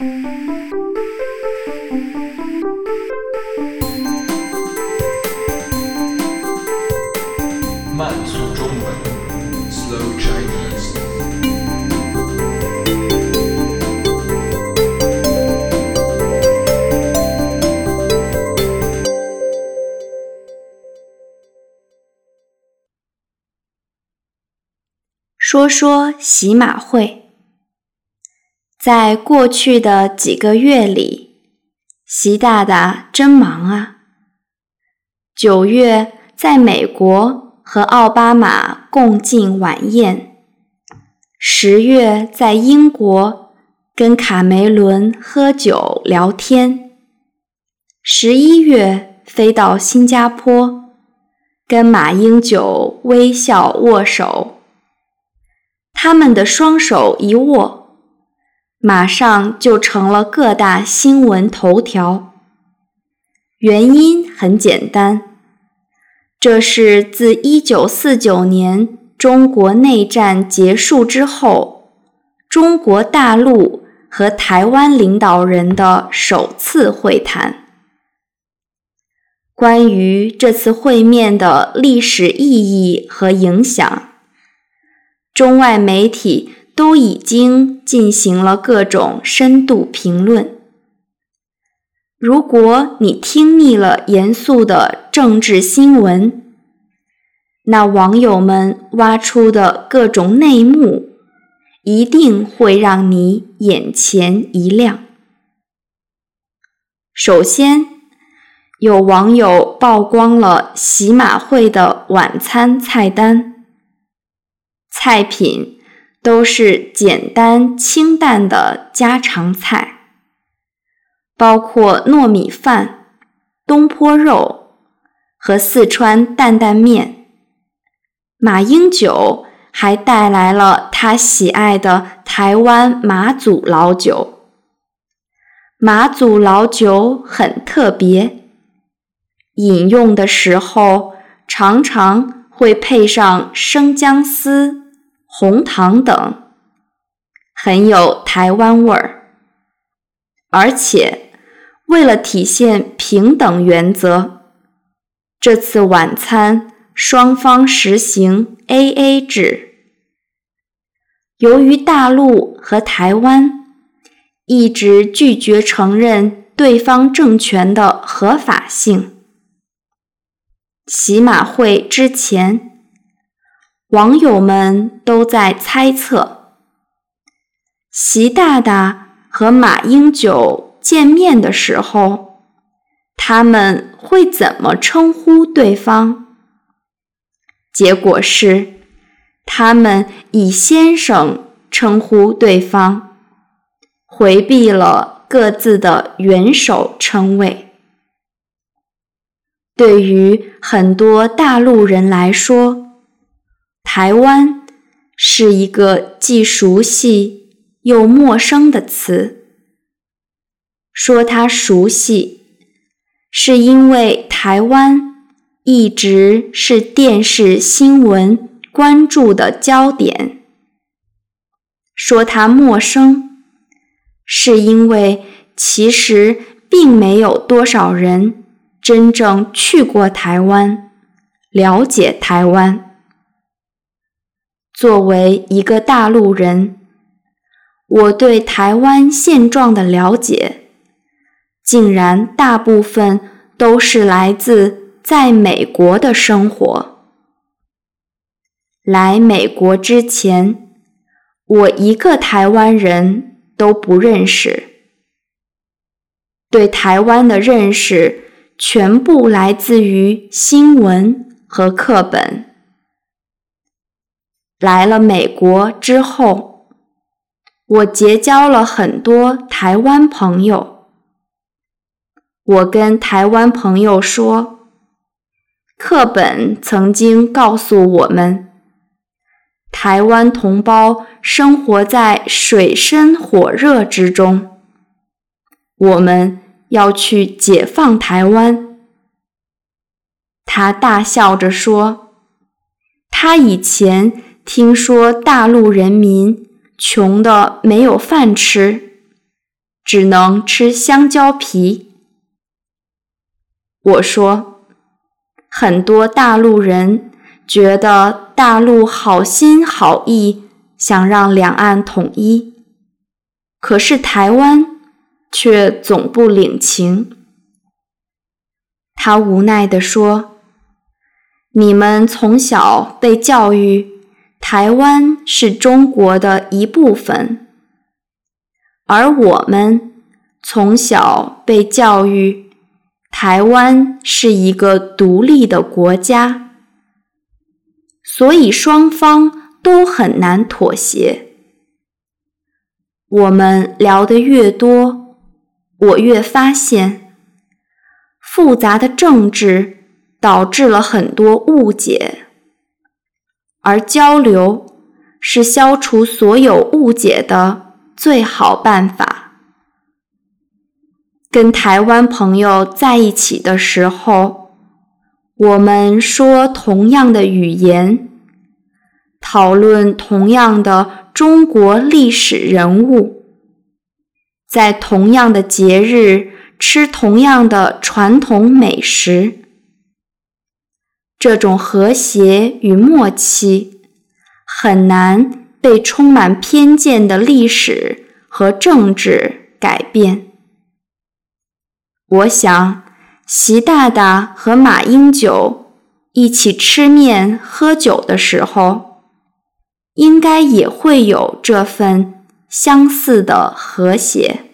慢速中文，Slow Chinese。说说喜马会。在过去的几个月里，习大大真忙啊！九月在美国和奥巴马共进晚宴，十月在英国跟卡梅伦喝酒聊天，十一月飞到新加坡跟马英九微笑握手，他们的双手一握。马上就成了各大新闻头条。原因很简单，这是自1949年中国内战结束之后，中国大陆和台湾领导人的首次会谈。关于这次会面的历史意义和影响，中外媒体。都已经进行了各种深度评论。如果你听腻了严肃的政治新闻，那网友们挖出的各种内幕，一定会让你眼前一亮。首先，有网友曝光了喜马会的晚餐菜单，菜品。都是简单清淡的家常菜，包括糯米饭、东坡肉和四川担担面。马英九还带来了他喜爱的台湾马祖老酒。马祖老酒很特别，饮用的时候常常会配上生姜丝。红糖等，很有台湾味儿。而且，为了体现平等原则，这次晚餐双方实行 AA 制。由于大陆和台湾一直拒绝承认对方政权的合法性，喜马会之前。网友们都在猜测，习大大和马英九见面的时候，他们会怎么称呼对方？结果是，他们以先生称呼对方，回避了各自的元首称谓。对于很多大陆人来说，台湾是一个既熟悉又陌生的词。说它熟悉，是因为台湾一直是电视新闻关注的焦点；说它陌生，是因为其实并没有多少人真正去过台湾，了解台湾。作为一个大陆人，我对台湾现状的了解，竟然大部分都是来自在美国的生活。来美国之前，我一个台湾人都不认识，对台湾的认识全部来自于新闻和课本。来了美国之后，我结交了很多台湾朋友。我跟台湾朋友说，课本曾经告诉我们，台湾同胞生活在水深火热之中，我们要去解放台湾。他大笑着说，他以前。听说大陆人民穷的没有饭吃，只能吃香蕉皮。我说，很多大陆人觉得大陆好心好意，想让两岸统一，可是台湾却总不领情。他无奈地说：“你们从小被教育，台湾是中国的一部分。”而我们从小被教育，台湾是一个独立的国家，所以双方都很难妥协。我们聊得越多，我越发现，复杂的政治导致了很多误解，而交流是消除所有误解的。最好办法，跟台湾朋友在一起的时候，我们说同样的语言，讨论同样的中国历史人物，在同样的节日吃同样的传统美食，这种和谐与默契很难。被充满偏见的历史和政治改变。我想，习大大和马英九一起吃面喝酒的时候，应该也会有这份相似的和谐。